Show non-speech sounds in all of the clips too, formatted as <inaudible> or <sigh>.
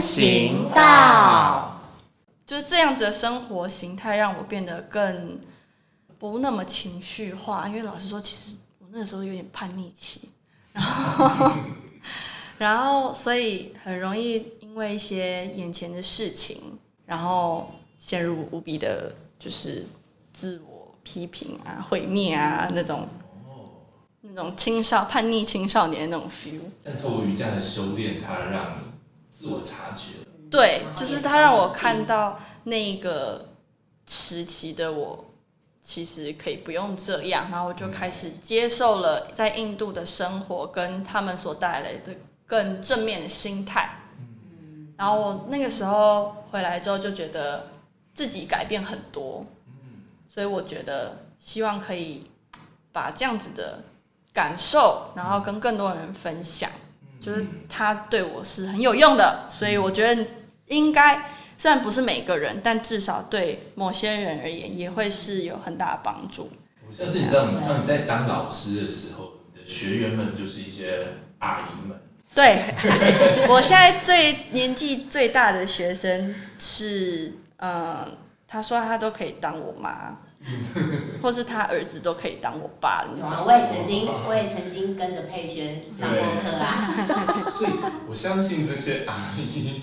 人行道，就是这样子的生活形态，让我变得更不那么情绪化。因为老实说，其实我那时候有点叛逆期，然后，<laughs> 然后，所以很容易因为一些眼前的事情，然后陷入无比的，就是自我批评啊、毁灭啊那种。那种青少叛逆青少年的那种 feel，但透过瑜伽的修炼，它让你自我察觉。对，就是他让我看到那个时期的我，其实可以不用这样，然后我就开始接受了在印度的生活跟他们所带来的更正面的心态。嗯，然后我那个时候回来之后，就觉得自己改变很多。嗯，所以我觉得希望可以把这样子的。感受，然后跟更多人分享，就是他对我是很有用的，所以我觉得应该虽然不是每个人，但至少对某些人而言也会是有很大的帮助。我相信你知道，当你在当老师的时候，你的学员们就是一些阿姨们。对，我现在最年纪最大的学生是，嗯，他说他都可以当我妈。<laughs> 或是他儿子都可以当我爸的那种。我也曾经，我也曾经跟着佩轩上过课啊。<laughs> 所以我相信这些阿姨、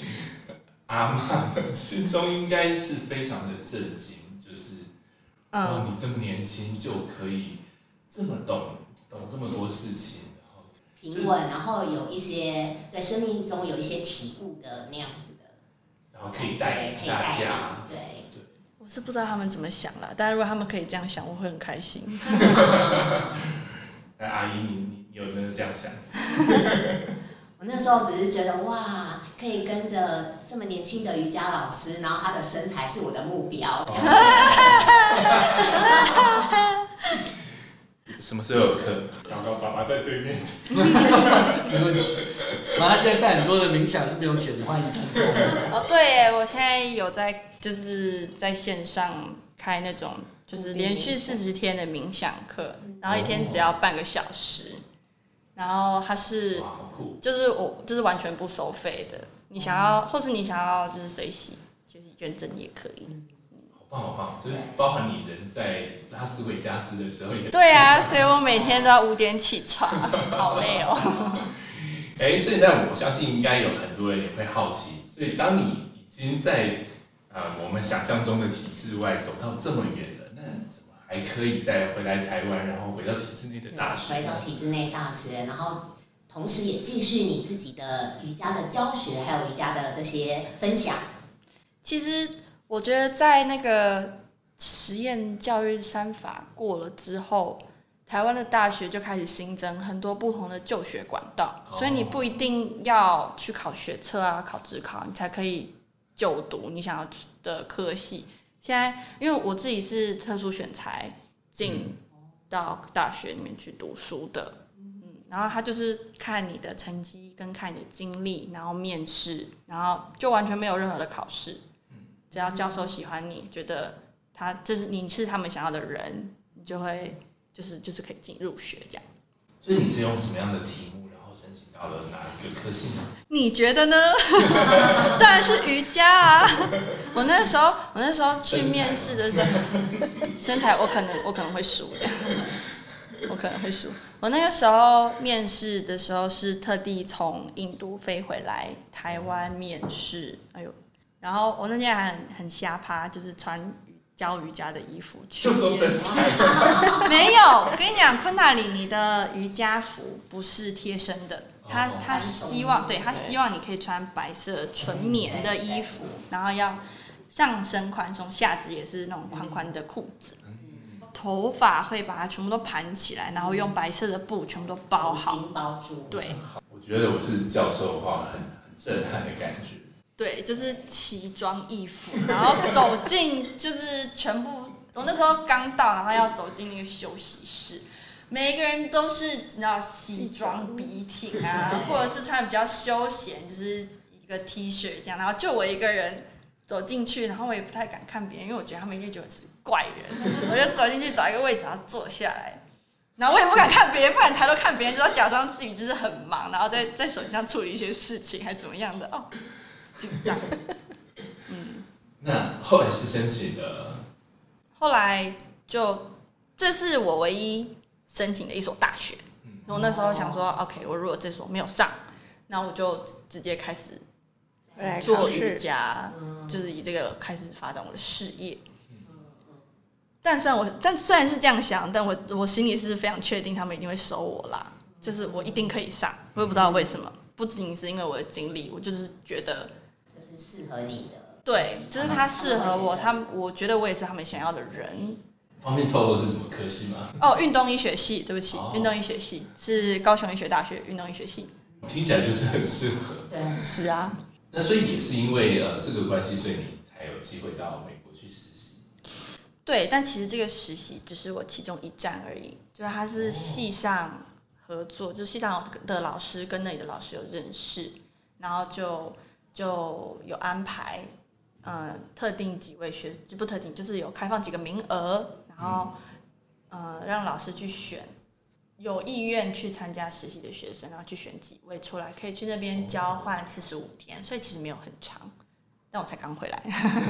阿妈们心中应该是非常的震惊，就是哦，你这么年轻就可以这么懂懂这么多事情，然后平稳，然后有一些对生命中有一些体悟的那样子的，然后可以带大家对。我是不知道他们怎么想了，但是如果他们可以这样想，我会很开心。<laughs> 那，阿姨，你你有没有这样想？<laughs> 我那时候只是觉得哇，可以跟着这么年轻的瑜伽老师，然后他的身材是我的目标。<laughs> 什么时候有课？找到，爸爸在对面。没问题。妈现在带很多的冥想是不用钱的，欢迎赞助。哦，对，我现在有在就是在线上开那种就是连续四十天的冥想课，然后一天只要半个小时，然后它是就是我就是完全不收费的，你想要或是你想要就是随喜就是捐赠也可以。棒好棒，就是包含你人在拉斯维加斯的时候也。对啊，所以我每天都要五点起床，<laughs> 好累哦。<laughs> 哎，现在我相信应该有很多人也会好奇，所以当你已经在啊我们想象中的体制外走到这么远了，那怎么还可以再回来台湾，然后回到体制内的大学？回到体制内大学，然后同时也继续你自己的瑜伽的教学，还有瑜伽的这些分享。其实。我觉得在那个实验教育三法过了之后，台湾的大学就开始新增很多不同的就学管道，所以你不一定要去考学测啊、考职考，你才可以就读你想要的科系。现在因为我自己是特殊选材进到大学里面去读书的，嗯，然后他就是看你的成绩跟看你的经历，然后面试，然后就完全没有任何的考试。只要教授喜欢你，觉得他就是你是他们想要的人，你就会就是就是可以进入学这样。所以你是用什么样的题目，然后申请到了哪一个科系呢？你觉得呢？<laughs> 当然是瑜伽啊！<laughs> 我那时候我那时候去面试的时候，身材我可能我可能会输的，我可能会输。我那个时候面试的时候是特地从印度飞回来台湾面试，哎呦。然后我那天还很很瞎趴，就是穿教瑜伽的衣服去。就说身材。<laughs> 没有，我跟你讲，昆达里尼的瑜伽服不是贴身的，他他希望对他希望你可以穿白色纯棉的衣服，然后要上身宽松，下肢也是那种宽宽的裤子，头发会把它全部都盘起来，然后用白色的布全部都包好，包住。对，我觉得我是教授的话，很很震撼的感觉。对，就是奇装异服，然后走进，就是全部。我那时候刚到，然后要走进那个休息室，每一个人都是你知道西装笔挺啊，或者是穿比较休闲，就是一个 T 恤这样。然后就我一个人走进去，然后我也不太敢看别人，因为我觉得他们应该觉得是怪人。我就走进去找一个位置，然后坐下来。然后我也不敢看别人，不敢抬头看别人，就要假装自己就是很忙，然后在在手机上处理一些事情，还怎么样的哦。紧张。<laughs> 嗯。那后来是申请的，后来就这是我唯一申请的一所大学。嗯。我那时候想说，OK，我如果这所没有上，那我就直接开始做瑜伽，嗯就是以这个开始发展我的事业。但虽然我，但虽然是这样想，但我我心里是非常确定他们一定会收我啦，就是我一定可以上，我也不知道为什么，不仅是因为我的经历，我就是觉得就是适合你的。对，就是他适合我，他我觉得我也是他们想要的人。方便透露是什么科系吗？哦，运动医学系，对不起哦，运动医学系是高雄医学大学运动医学系。听起来就是很适合。对，是啊，那所以也是因为呃这个关系，所以你才有机会到美国去实习。对，但其实这个实习只是我其中一站而已，就是他是系上合作，就是系上的老师跟那里的老师有认识，然后就就有安排，呃，特定几位学就不特定，就是有开放几个名额，然后呃让老师去选。有意愿去参加实习的学生，然后去选几位出来，可以去那边交换四十五天，所以其实没有很长，但我才刚回来。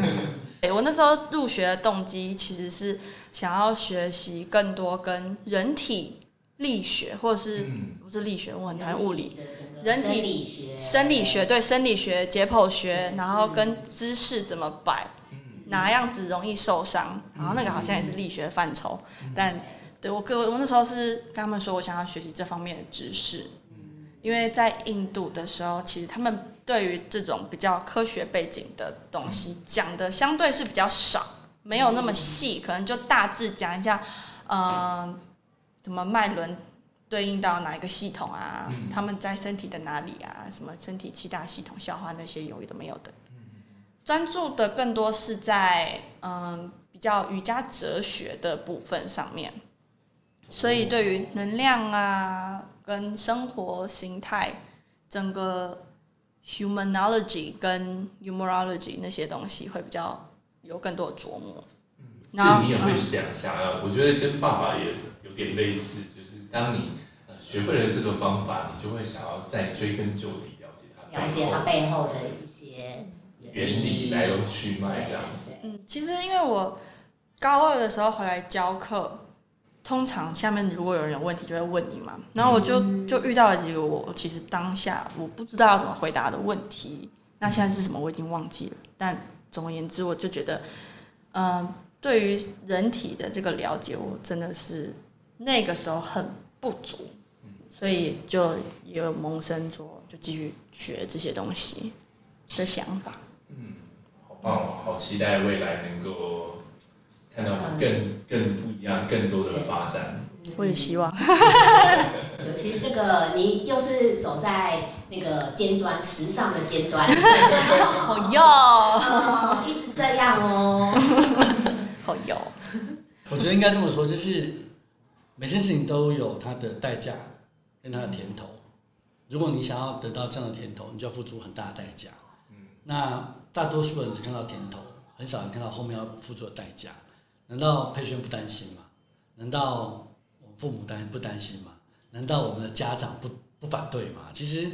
<laughs> 对我那时候入学的动机其实是想要学习更多跟人体力学，或者是嗯，不是力学，我很讨厌物理，人人体生理学、生理学对生理学、解剖学，然后跟姿势怎么摆，哪样子容易受伤，然后那个好像也是力学范畴，但对我跟我我那时候是跟他们说我想要学习这方面的知识，因为在印度的时候，其实他们对于这种比较科学背景的东西讲的相对是比较少，没有那么细，可能就大致讲一下，嗯、怎么脉轮对应到哪一个系统啊？嗯他们在身体的哪里啊？什么身体七大系统、消化那些有的没有的，专注的更多是在嗯比较瑜伽哲学的部分上面。所以对于能量啊，跟生活形态，整个 humanology 跟 numerology 那些东西会比较有更多的琢磨。然后就你也会嗯想想要，我觉得跟爸爸也有点类似，就是当你呃学会了这个方法，你就会想要再追根究底，了解它了解它背背后的一些原理、来龙去脉这样子。嗯，其实因为我高二的时候回来教课，通常下面如果有人有问题就会问你嘛，然后我就就遇到了几个我其实当下我不知道要怎么回答的问题，那现在是什么我已经忘记了，但总而言之我就觉得，嗯、对于人体的这个了解，我真的是那个时候很不足，所以就也有萌生说就继续学这些东西的想法。嗯好棒哦，好期待未来能够看到你更更不一样、更多的发展。我也希望。<laughs> 尤其是这个，你又是走在那个尖端，时尚的尖端，<laughs> 好哟，哦一直这样哦。<laughs> 好哟。我觉得应该这么说，就是每件事情都有它的代价跟它的甜头。如果你想要得到这样的甜头，你就要付出很大的代价。嗯那大多数人只看到甜头，很少人看到后面要付出的代价。难道佩轩不担心吗？难道我们父母担不担心吗？难道我们的家长不不反对吗？其实，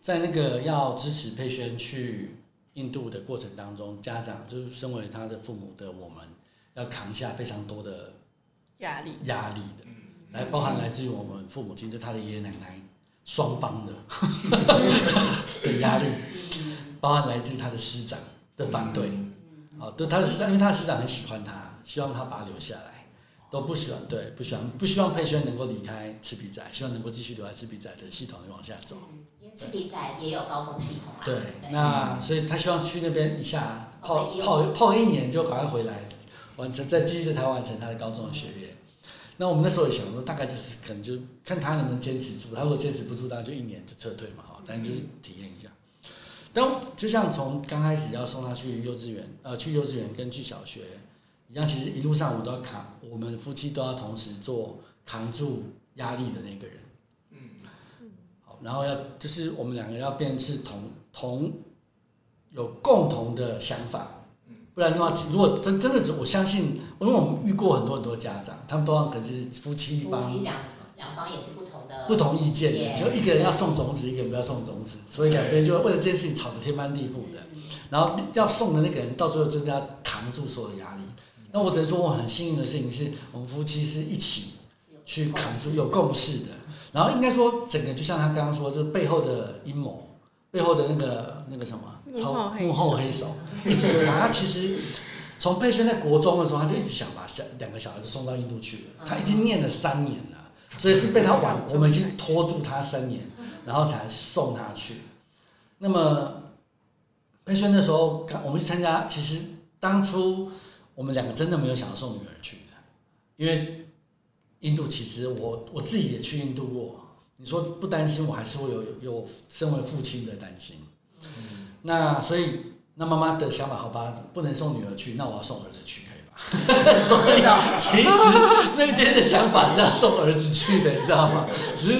在那个要支持佩轩去印度的过程当中，家长就是身为他的父母的我们，要扛下非常多的压力，压力的，来包含来自于我们父母亲，就他的爷爷奶奶双方的 <laughs> 的压力，包含来自于他的师长的反对，哦，对他的师长，因为他的师长很喜欢他，希望他把他留下来，都不喜欢，对，不喜欢，不希望佩轩能够离开赤壁仔，希望能够继续留在赤壁仔的系统里往下走。因为赤壁仔也有高中系统啊。对，那所以他希望去那边一下泡泡泡一年就赶快回来，完成再继续在台湾完成他的高中的学业。那我们那时候也想说，大概就是可能就看他能不能坚持住，他如果坚持不住，大概就一年就撤退嘛，哈，但就是体验一下。但就像从刚开始要送他去幼稚园，呃，去幼稚园跟去小学一样，其实一路上我都要扛，我们夫妻都要同时做扛住压力的那个人。嗯好，然后要就是我们两个要变是同同有共同的想法，不然的话，如果真真的是我相信，因为我们遇过很多很多家长，他们都要可是夫妻一夫方妻两两方也是不同的不同意见的有一个人要送种子，一个人不要送种子，所以两边就为了这件事情吵得天翻地覆的。然后要送的那个人到最后就是要扛住所有的压力。那我只能说我很幸运的事情是我们夫妻是一起去扛住有共识的。然后应该说整个就像他刚刚说，就是背后的阴谋，背后的那个那个什么幕后黑手幕后黑手，一直就是他。他其实从佩轩在国中的时候，他就一直想把小两个小孩子送到印度去了。他已经念了三年了，所以是被他晚，我们已经拖住他三年，然后才送他去。那么佩轩那时候刚我们去参加，其实当初我们两个真的没有想要送女儿去的，因为印度其实我我自己也去印度过，你说不担心，我还是会有有身为父亲的担心。那所以那妈妈的想法，好吧，不能送女儿去，那我要送儿子去，可以吧？所以 <laughs> 其实那天的想法是要送儿子去的，你知道吗？只是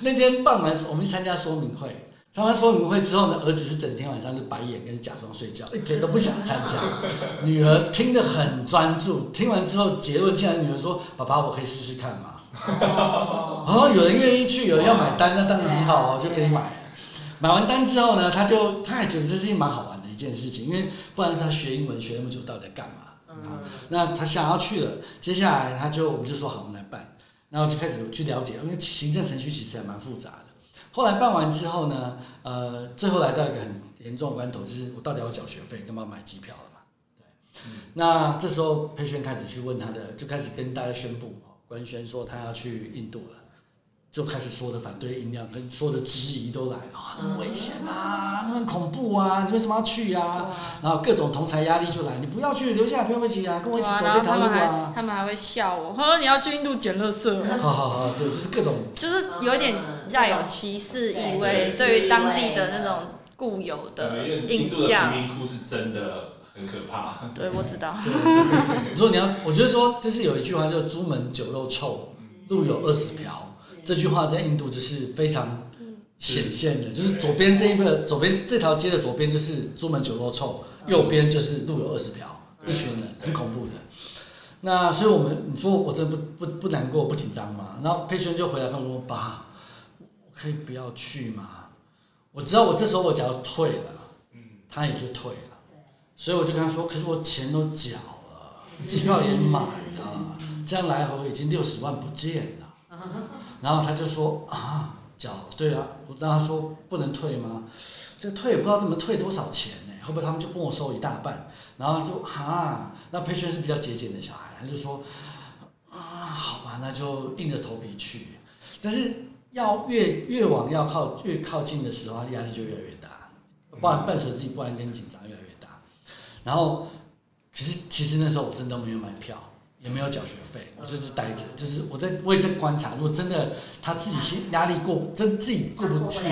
那天傍晚我们去参加说明会，参加说明会之后呢，儿子是整天晚上是白眼跟假装睡觉，一点都不想参加。女儿听得很专注，听完之后结论竟然女儿说：“爸爸，我可以试试看吗？”哦，然后有人愿意去，有人要买单，那当然很好哦，就可以买。买完单之后呢，他就他也觉得这是一件蛮好玩件事情，因为不然他学英文学那么久，到底在干嘛？嗯，那他想要去了，接下来他就我们就说好，我们来办，然后就开始去了解，因为行政程序其实还蛮复杂的。后来办完之后呢，呃，最后来到一个很严重的关头，就是我到底要缴学费，干嘛买机票了嘛？对。那这时候佩轩开始去问他的，就开始跟大家宣布，哦官宣说他要去印度了。就开始说的反对音量跟说的质疑都来了，很危险啊，那很恐怖啊，你为什么要去呀、然后各种同财压力就来，你不要去，留下来陪我一起啊，跟我一起走这条路后他们还啊。他们还会笑我，他说你要去印度捡垃圾，好好好，对，就是各种就是有一点带有歧视意味，对于当地的那种固有的印印度的象贫。民窟是真的很可怕。对，我知道。你说你要，我觉得说，就是有一句话叫“朱门酒肉臭，路有二十瓢”，这句话在印度就是非常显现的，就是左边这一个左边这条街的左边就是朱门酒肉臭，右边就是路有二十条，一群人很恐怖的。那所以我们你说我真的不不不难过不紧张吗？然后佩轩就回来跟我说：“爸，我可以不要去吗？我知道我这时候我只要退了，他也就退了。”所以我就跟他说：“可是我钱都缴了，机票也买了，这样来回已经六十万不见了。” <laughs> 然后他就说：“啊，脚对啊。”我跟他说：“不能退吗？这退也不知道怎么退多少钱呢？会不会他们就帮我收一大半？”然后就哈，那佩轩是比较节俭的小孩，他就说：“啊，好吧，那就硬着头皮去。”但是要越越往要靠越靠近的时候，压力就越来越大，不然伴随自己不安跟紧张越来越大。然后，其实其实那时候我真的没有买票，也没有缴学费，我就是待着，就是我在我也在观察，如果真的他自己心压力过，真自己过不去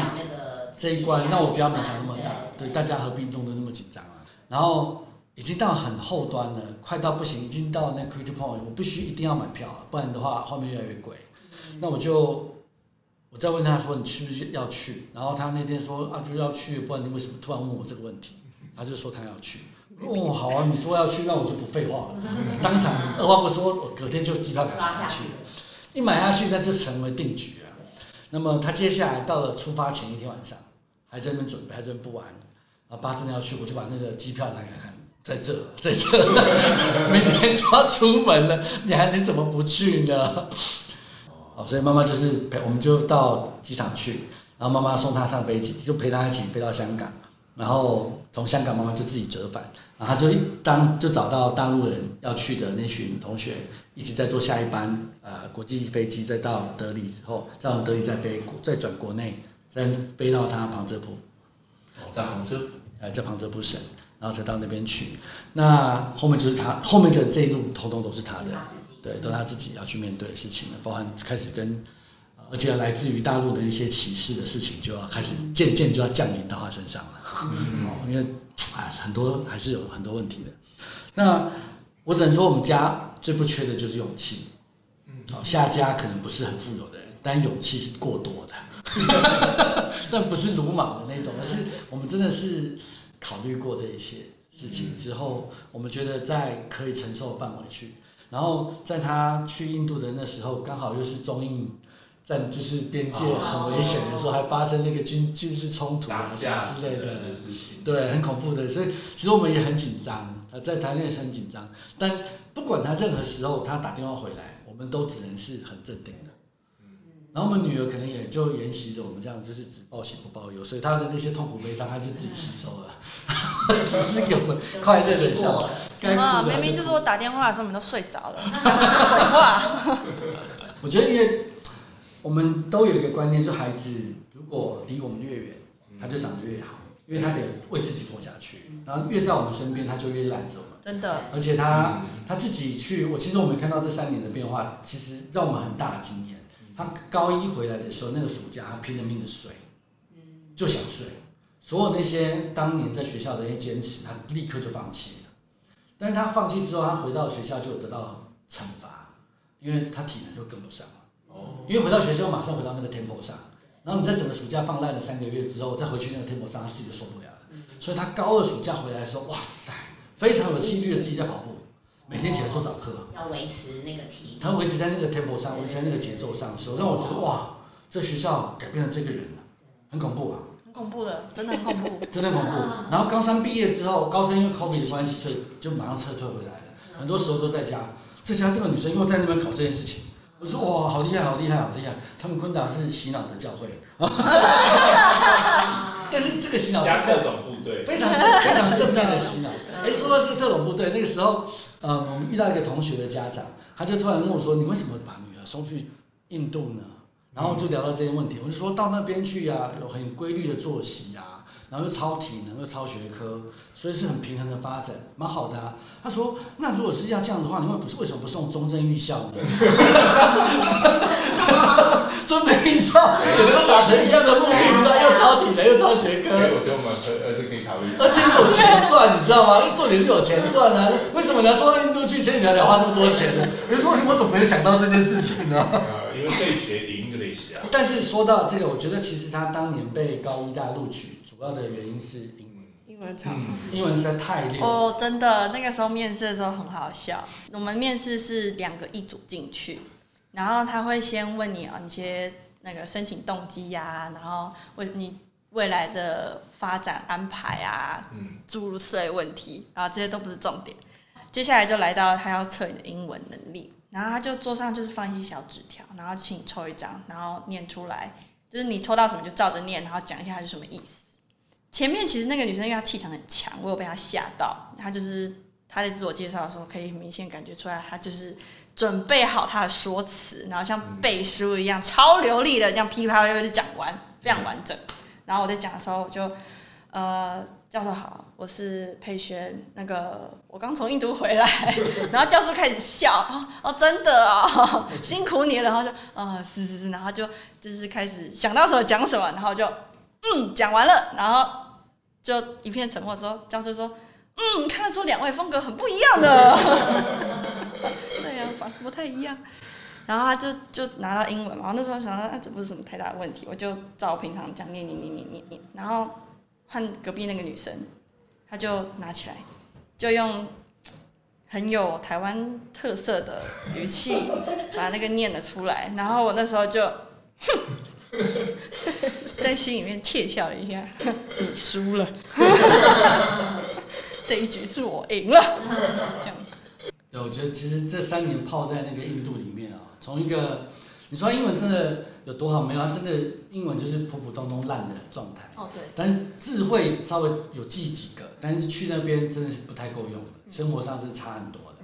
这一关，那我不要勉强那么大，对，大家何必弄得那么紧张啊？然后已经到很后端了，快到不行，已经到那 critical point，我必须一定要买票了，不然的话后面越来越贵。那我就我再问他说你去不去要去？然后他那天说啊就要去，不然你为什么突然问我这个问题？他就说他要去。哦，好啊，你说要去，那我就不废话了，当场二话不说，我隔天就机票买下去了。一买下去，那就成为定局啊。那么他接下来到了出发前一天晚上，还在那边准备，还在那边不玩。啊，爸真的要去，我就把那个机票拿给他看，在这，<laughs> 在这，明天就要出门了，你还能怎么不去呢？哦，所以妈妈就是陪，我们就到机场去，然后妈妈送他上飞机，就陪他一起飞到香港，然后从香港妈妈就自己折返，然后他就一当就找到大陆人要去的那群同学，一直在坐下一班呃国际飞机，再到德里之后，再从德里再飞国，再转国内，再飞到他旁遮普，哦，在杭州，呃，在旁遮普省，然后才到那边去。那后面就是他后面的这一路，通通都是他的。对，都是他自己要去面对的事情了，包含开始跟，呃而且来自于大陆的一些歧视的事情，就要开始渐渐就要降临到他身上了。哦，因为啊，很多还是有很多问题的。那我只能说，我们家最不缺的就是勇气。哦，下家可能不是很富有的人，但勇气是过多的，<laughs> 但不是鲁莽的那种，而是我们真的是考虑过这一些事情之后，我们觉得在可以承受的范围去。然后在他去印度的那时候，刚好又是中印战就是边界很危险的时候，还发生那个军军事冲突啊打架之类的。对，很恐怖的。所以其实我们也很紧张，呃，在台内也是很紧张。但不管他任何时候他打电话回来，我们都只能是很镇定的。然后我们女儿可能也就沿袭着我们这样，就是只报喜不报忧，所以她的那些痛苦悲伤，她就自己吸收了，只是给我们快乐的笑。该什么？明明就是我打电话的时候，我们都睡着了，讲什么鬼话？我觉得，因为我们都有一个观念，就孩子如果离我们越远，他就长得越好，因为他得为自己活下去，然后越在我们身边，他就越懒着我们。真的，而且他嗯他自己去，我其实我们看到这三年的变化，其实让我们很大的经验。他高一回来的时候，那个暑假他拼了命的睡，就想睡。所有那些当年在学校的那些坚持，他立刻就放弃了。但是他放弃之后，他回到学校就得到惩罚，因为他体能就跟不上了。哦，因为回到学校马上回到那个 tempo 上，然后你在整个暑假放烂了三个月之后，再回去那个 tempo 上，他自己就受不了了。所以他高二暑假回来的时候，哇塞，非常有纪律的自己在跑步，每天起来做早课，要维持那个体他维持在那个 tempo 上，维持在那个节奏上的时候，让我觉得哇，这学校改变了这个人了，很恐怖啊，很恐怖的，真的很恐怖。真的很恐怖。然后高三毕业之后，高三因为 COVID 的关系，所以就马上撤退回来了，很多时候都在家。在家这个女生又在那边搞这件事情，我说哇，好厉害，好厉害，好厉害！他们昆达是洗脑的教会，<laughs> 但是这个洗脑是加特种部队，非常正非常正面的洗脑。<laughs> 哎，说到这个特种部队，那个时候，呃，我们遇到一个同学的家长，他就突然问我说：“你为什么把女儿送去印度呢？”然后就聊到这些问题，我就说到那边去呀、有很规律的作息啊，然后又超体能又超学科，所以是很平衡的发展，蛮好的啊。他说：“那如果是要这样的话，你们不是为什么不送中正预校呢？<laughs> 中正预校也能够达成一样的目的，你知道，又超体能又超学科。”哎，我觉得我们可儿子可以考虑。而且有钱赚，你知道吗？重点是有钱赚啊！为什么你要说到印度去，千里迢迢花这么多钱呢？<laughs> 比如说，我怎么没有想到这件事情呢？呃，<laughs> 因为可以学 English 啊。但是说到这个，我觉得其实他当年被高一大录取，主要的原因是英文，英文超嗯，英文实在太溜了。哦，真的，那个时候面试的时候很好笑。我们面试是两个一组进去，然后他会先问你啊，你些那个申请动机呀、然后为你未来的发展安排啊，嗯，诸如此类问题，然后这些都不是重点。接下来就来到他要测你的英文能力，然后他就桌上就是放一些小纸条，然后请你抽一张，然后念出来，就是你抽到什么就照着念，然后讲一下它是什么意思。前面其实那个女生因为她气场很强，我有被她吓到，她就是她在自我介绍的时候可以明显感觉出来，她就是准备好她的说辞，然后像背书一样超流利的这样噼里啪啦就讲完，非常完整。然后我在讲的时候，我就呃，教授好，我是佩璇，那个我刚从印度回来，<laughs> 然后教授开始笑，哦，真的哦，辛苦你了，然后就呃是是是，然后就就是开始想到什么讲什么，然后就嗯讲完了，然后就一片沉默之后，教授说嗯看得出两位风格很不一样的，<laughs> 对呀、反不太一样。然后他就就拿到英文嘛，我那时候想到，啊，这不是什么太大的问题，我就照平常讲念念念念念念，然后换隔壁那个女生，她就拿起来，就用很有台湾特色的语气把那个念了出来，然后我那时候就哼，<laughs> <laughs> 在心里面窃笑了一下，你 <laughs> 输了，<laughs> 这一局是我赢了，这样子，对，我觉得其实这三年泡在那个印度里面啊，从一个你说英文真的有多好没有？他真的英文就是普普通通烂的状态。哦对，但是智慧稍微有记几个，但是去那边真的是不太够用的，生活上是差很多的。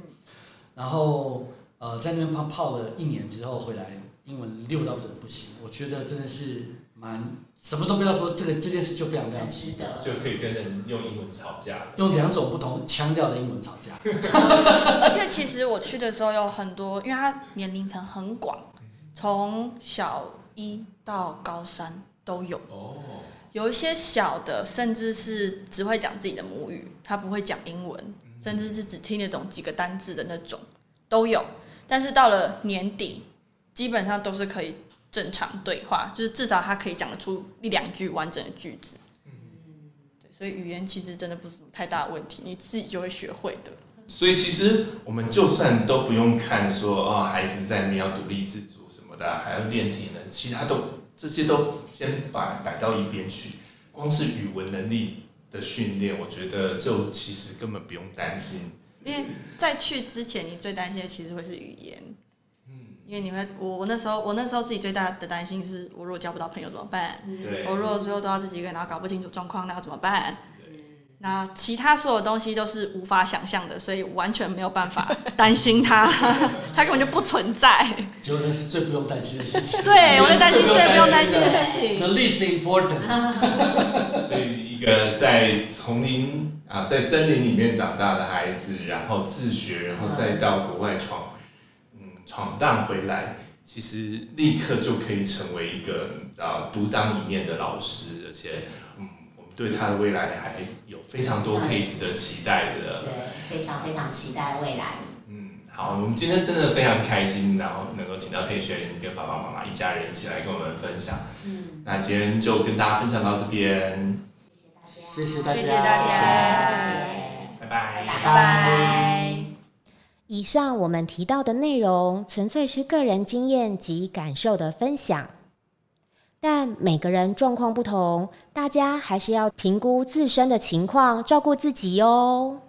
然后呃，在那边泡泡了一年之后回来，英文溜到真的不行，我觉得真的是蛮什么都不要说，这个这件事就非常非常很值得。就可以跟人用英文吵架。用两种不同腔调的英文吵架。<laughs> 而且其实我去的时候有很多，因为他年龄层很广，从小一到高三都有。哦，有一些小的，甚至是只会讲自己的母语，他不会讲英文，甚至是只听得懂几个单字的那种都有。但是到了年底，基本上都是可以正常对话，就是至少他可以讲得出一两句完整的句子。对，所以语言其实真的不是什么太大的问题，你自己就会学会的。所以其实我们就算都不用看说哦，孩子在那边要独立自主什么的，还要练体能其他都这些都先把摆到一边去。光是语文能力的训练，我觉得就其实根本不用担心。因为在去之前，你最担心的其实会是语言。嗯，因为你会，我我那时候我那时候自己最大的担心是，我如果交不到朋友怎么办？对，我如果最后都要自己一个人，然后搞不清楚状况，那要怎么办？那其他所有东西都是无法想象的，所以完全没有办法 <laughs> 担心它，<laughs> 它根本就不存在。结果那是最不用担心的事情。对，我在担心最不用担心的事情。The least important。<laughs> 所以一个在丛林啊，在森林里面长大的孩子，然后自学，然后再到国外闯，嗯，闯荡回来，其实立刻就可以成为一个啊独当一面的老师，而且。对他的未来还有非常多可以值得期待的。对，非常非常期待未来。嗯，好，我们今天真的非常开心，然后能够请到佩璇跟爸爸妈妈一家人一起来跟我们分享。嗯，那今天就跟大家分享到这边。谢谢大家，谢谢大家，拜拜，拜拜。以上我们提到的内容，纯粹是个人经验及感受的分享。但每个人状况不同，大家还是要评估自身的情况，照顾自己哦。